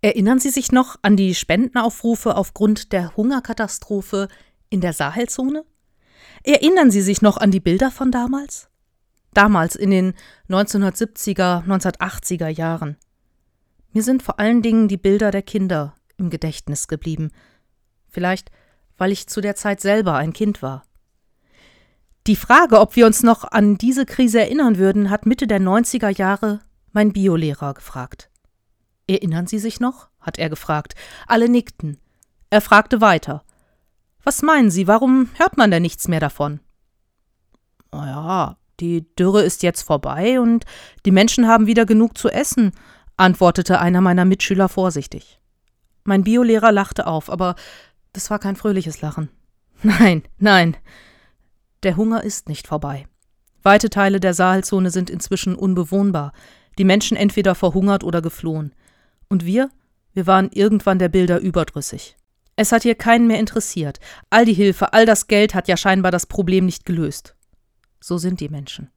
Erinnern Sie sich noch an die Spendenaufrufe aufgrund der Hungerkatastrophe in der Sahelzone? Erinnern Sie sich noch an die Bilder von damals? Damals in den 1970er, 1980er Jahren. Mir sind vor allen Dingen die Bilder der Kinder im Gedächtnis geblieben. Vielleicht, weil ich zu der Zeit selber ein Kind war. Die Frage, ob wir uns noch an diese Krise erinnern würden, hat Mitte der 90er Jahre mein Biolehrer gefragt. Erinnern Sie sich noch? hat er gefragt. Alle nickten. Er fragte weiter. Was meinen Sie, warum hört man denn nichts mehr davon? Ja, die Dürre ist jetzt vorbei und die Menschen haben wieder genug zu essen, antwortete einer meiner Mitschüler vorsichtig. Mein Biolehrer lachte auf, aber das war kein fröhliches Lachen. Nein, nein. Der Hunger ist nicht vorbei. Weite Teile der Sahelzone sind inzwischen unbewohnbar, die Menschen entweder verhungert oder geflohen. Und wir? Wir waren irgendwann der Bilder überdrüssig. Es hat hier keinen mehr interessiert. All die Hilfe, all das Geld hat ja scheinbar das Problem nicht gelöst. So sind die Menschen.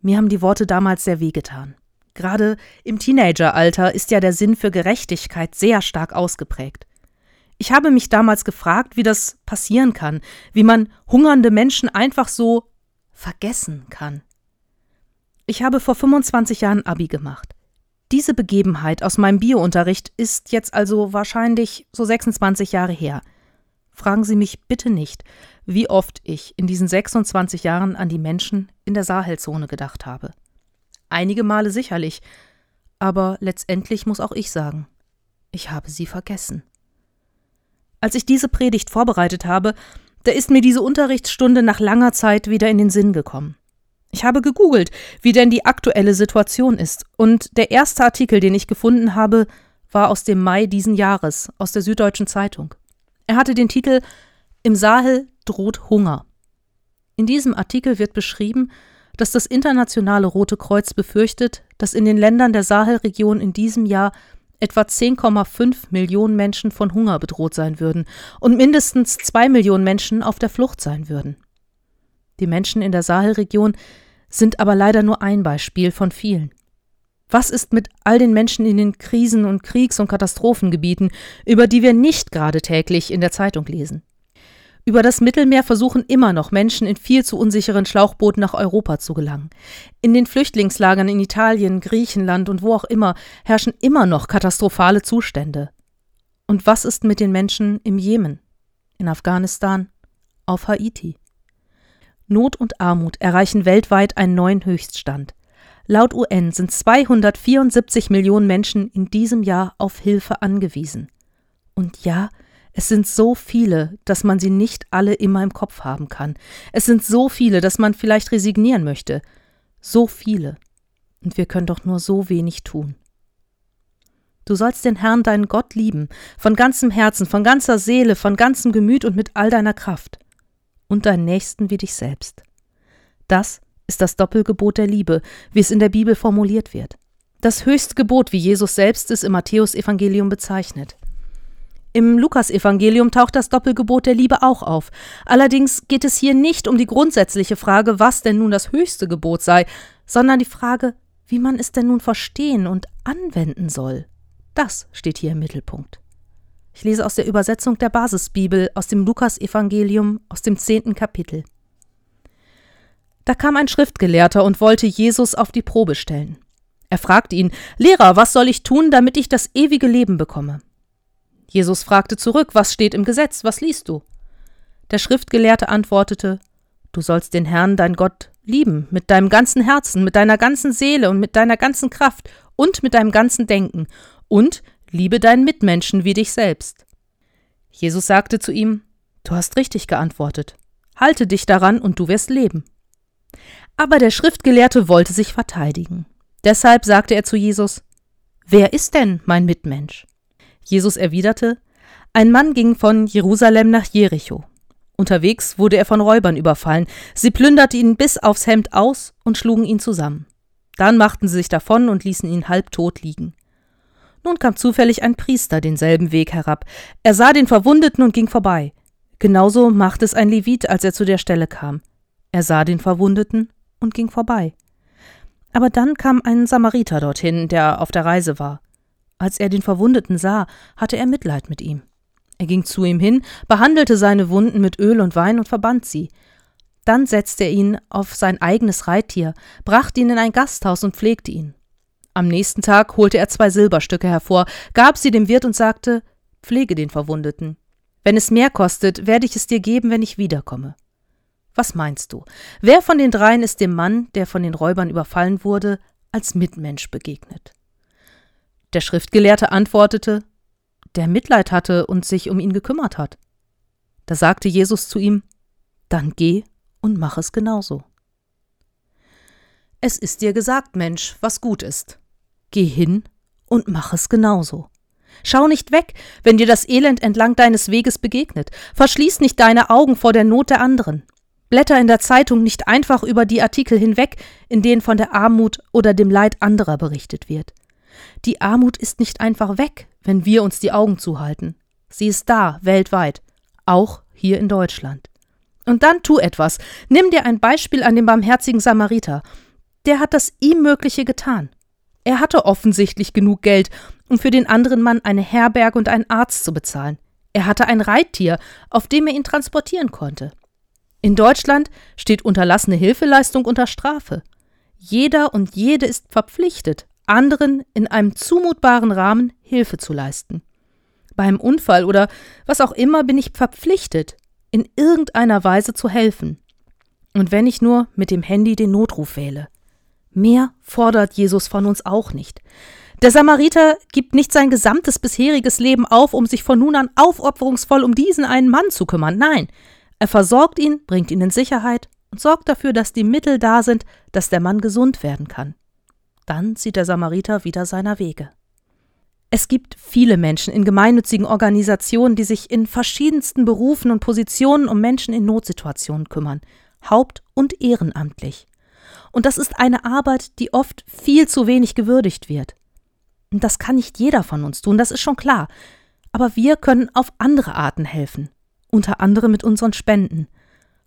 Mir haben die Worte damals sehr wehgetan. Gerade im Teenageralter ist ja der Sinn für Gerechtigkeit sehr stark ausgeprägt. Ich habe mich damals gefragt, wie das passieren kann, wie man hungernde Menschen einfach so vergessen kann. Ich habe vor 25 Jahren Abi gemacht. Diese Begebenheit aus meinem Biounterricht ist jetzt also wahrscheinlich so 26 Jahre her. Fragen Sie mich bitte nicht, wie oft ich in diesen 26 Jahren an die Menschen in der Sahelzone gedacht habe. Einige Male sicherlich, aber letztendlich muss auch ich sagen, ich habe sie vergessen. Als ich diese Predigt vorbereitet habe, da ist mir diese Unterrichtsstunde nach langer Zeit wieder in den Sinn gekommen. Ich habe gegoogelt, wie denn die aktuelle Situation ist, und der erste Artikel, den ich gefunden habe, war aus dem Mai diesen Jahres, aus der Süddeutschen Zeitung. Er hatte den Titel Im Sahel droht Hunger. In diesem Artikel wird beschrieben, dass das internationale Rote Kreuz befürchtet, dass in den Ländern der Sahelregion in diesem Jahr etwa 10,5 Millionen Menschen von Hunger bedroht sein würden und mindestens zwei Millionen Menschen auf der Flucht sein würden. Die Menschen in der Sahelregion sind aber leider nur ein Beispiel von vielen. Was ist mit all den Menschen in den Krisen- und Kriegs- und Katastrophengebieten, über die wir nicht gerade täglich in der Zeitung lesen? Über das Mittelmeer versuchen immer noch Menschen in viel zu unsicheren Schlauchbooten nach Europa zu gelangen. In den Flüchtlingslagern in Italien, Griechenland und wo auch immer herrschen immer noch katastrophale Zustände. Und was ist mit den Menschen im Jemen, in Afghanistan, auf Haiti? Not und Armut erreichen weltweit einen neuen Höchststand. Laut UN sind 274 Millionen Menschen in diesem Jahr auf Hilfe angewiesen. Und ja, es sind so viele, dass man sie nicht alle immer im Kopf haben kann. Es sind so viele, dass man vielleicht resignieren möchte. So viele. Und wir können doch nur so wenig tun. Du sollst den Herrn deinen Gott lieben, von ganzem Herzen, von ganzer Seele, von ganzem Gemüt und mit all deiner Kraft und deinen Nächsten wie dich selbst. Das ist das Doppelgebot der Liebe, wie es in der Bibel formuliert wird. Das höchste Gebot, wie Jesus selbst es im Matthäusevangelium bezeichnet. Im Lukasevangelium taucht das Doppelgebot der Liebe auch auf. Allerdings geht es hier nicht um die grundsätzliche Frage, was denn nun das höchste Gebot sei, sondern die Frage, wie man es denn nun verstehen und anwenden soll. Das steht hier im Mittelpunkt. Ich lese aus der Übersetzung der Basisbibel aus dem Lukasevangelium aus dem zehnten Kapitel. Da kam ein Schriftgelehrter und wollte Jesus auf die Probe stellen. Er fragte ihn, Lehrer, was soll ich tun, damit ich das ewige Leben bekomme? Jesus fragte zurück, was steht im Gesetz, was liest du? Der Schriftgelehrte antwortete, Du sollst den Herrn, dein Gott, lieben, mit deinem ganzen Herzen, mit deiner ganzen Seele und mit deiner ganzen Kraft und mit deinem ganzen Denken und Liebe deinen Mitmenschen wie dich selbst. Jesus sagte zu ihm, Du hast richtig geantwortet. Halte dich daran und du wirst leben. Aber der Schriftgelehrte wollte sich verteidigen. Deshalb sagte er zu Jesus, Wer ist denn mein Mitmensch? Jesus erwiderte, Ein Mann ging von Jerusalem nach Jericho. Unterwegs wurde er von Räubern überfallen. Sie plünderten ihn bis aufs Hemd aus und schlugen ihn zusammen. Dann machten sie sich davon und ließen ihn halbtot liegen. Nun kam zufällig ein Priester denselben Weg herab. Er sah den Verwundeten und ging vorbei. Genauso machte es ein Levit, als er zu der Stelle kam. Er sah den Verwundeten und ging vorbei. Aber dann kam ein Samariter dorthin, der auf der Reise war. Als er den Verwundeten sah, hatte er Mitleid mit ihm. Er ging zu ihm hin, behandelte seine Wunden mit Öl und Wein und verband sie. Dann setzte er ihn auf sein eigenes Reittier, brachte ihn in ein Gasthaus und pflegte ihn. Am nächsten Tag holte er zwei Silberstücke hervor, gab sie dem Wirt und sagte Pflege den Verwundeten. Wenn es mehr kostet, werde ich es dir geben, wenn ich wiederkomme. Was meinst du? Wer von den dreien ist dem Mann, der von den Räubern überfallen wurde, als Mitmensch begegnet? Der Schriftgelehrte antwortete der Mitleid hatte und sich um ihn gekümmert hat. Da sagte Jesus zu ihm Dann geh und mach es genauso. Es ist dir gesagt, Mensch, was gut ist. Geh hin und mach es genauso. Schau nicht weg, wenn dir das Elend entlang deines Weges begegnet. Verschließ nicht deine Augen vor der Not der anderen. Blätter in der Zeitung nicht einfach über die Artikel hinweg, in denen von der Armut oder dem Leid anderer berichtet wird. Die Armut ist nicht einfach weg, wenn wir uns die Augen zuhalten. Sie ist da, weltweit, auch hier in Deutschland. Und dann tu etwas. Nimm dir ein Beispiel an dem barmherzigen Samariter. Der hat das ihm Mögliche getan. Er hatte offensichtlich genug Geld, um für den anderen Mann eine Herberge und einen Arzt zu bezahlen. Er hatte ein Reittier, auf dem er ihn transportieren konnte. In Deutschland steht unterlassene Hilfeleistung unter Strafe. Jeder und jede ist verpflichtet, anderen in einem zumutbaren Rahmen Hilfe zu leisten. Beim Unfall oder was auch immer bin ich verpflichtet, in irgendeiner Weise zu helfen. Und wenn ich nur mit dem Handy den Notruf wähle. Mehr fordert Jesus von uns auch nicht. Der Samariter gibt nicht sein gesamtes bisheriges Leben auf, um sich von nun an aufopferungsvoll um diesen einen Mann zu kümmern. Nein, er versorgt ihn, bringt ihn in Sicherheit und sorgt dafür, dass die Mittel da sind, dass der Mann gesund werden kann. Dann zieht der Samariter wieder seiner Wege. Es gibt viele Menschen in gemeinnützigen Organisationen, die sich in verschiedensten Berufen und Positionen um Menschen in Notsituationen kümmern, haupt- und ehrenamtlich. Und das ist eine Arbeit, die oft viel zu wenig gewürdigt wird. Und das kann nicht jeder von uns tun, das ist schon klar. Aber wir können auf andere Arten helfen, unter anderem mit unseren Spenden.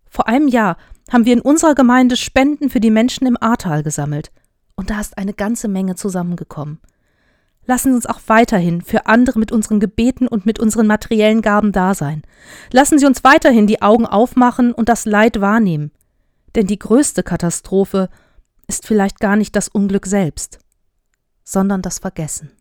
Vor einem Jahr haben wir in unserer Gemeinde Spenden für die Menschen im Ahrtal gesammelt und da ist eine ganze Menge zusammengekommen. Lassen Sie uns auch weiterhin für andere mit unseren Gebeten und mit unseren materiellen Gaben da sein. Lassen Sie uns weiterhin die Augen aufmachen und das Leid wahrnehmen. Denn die größte Katastrophe ist vielleicht gar nicht das Unglück selbst, sondern das Vergessen.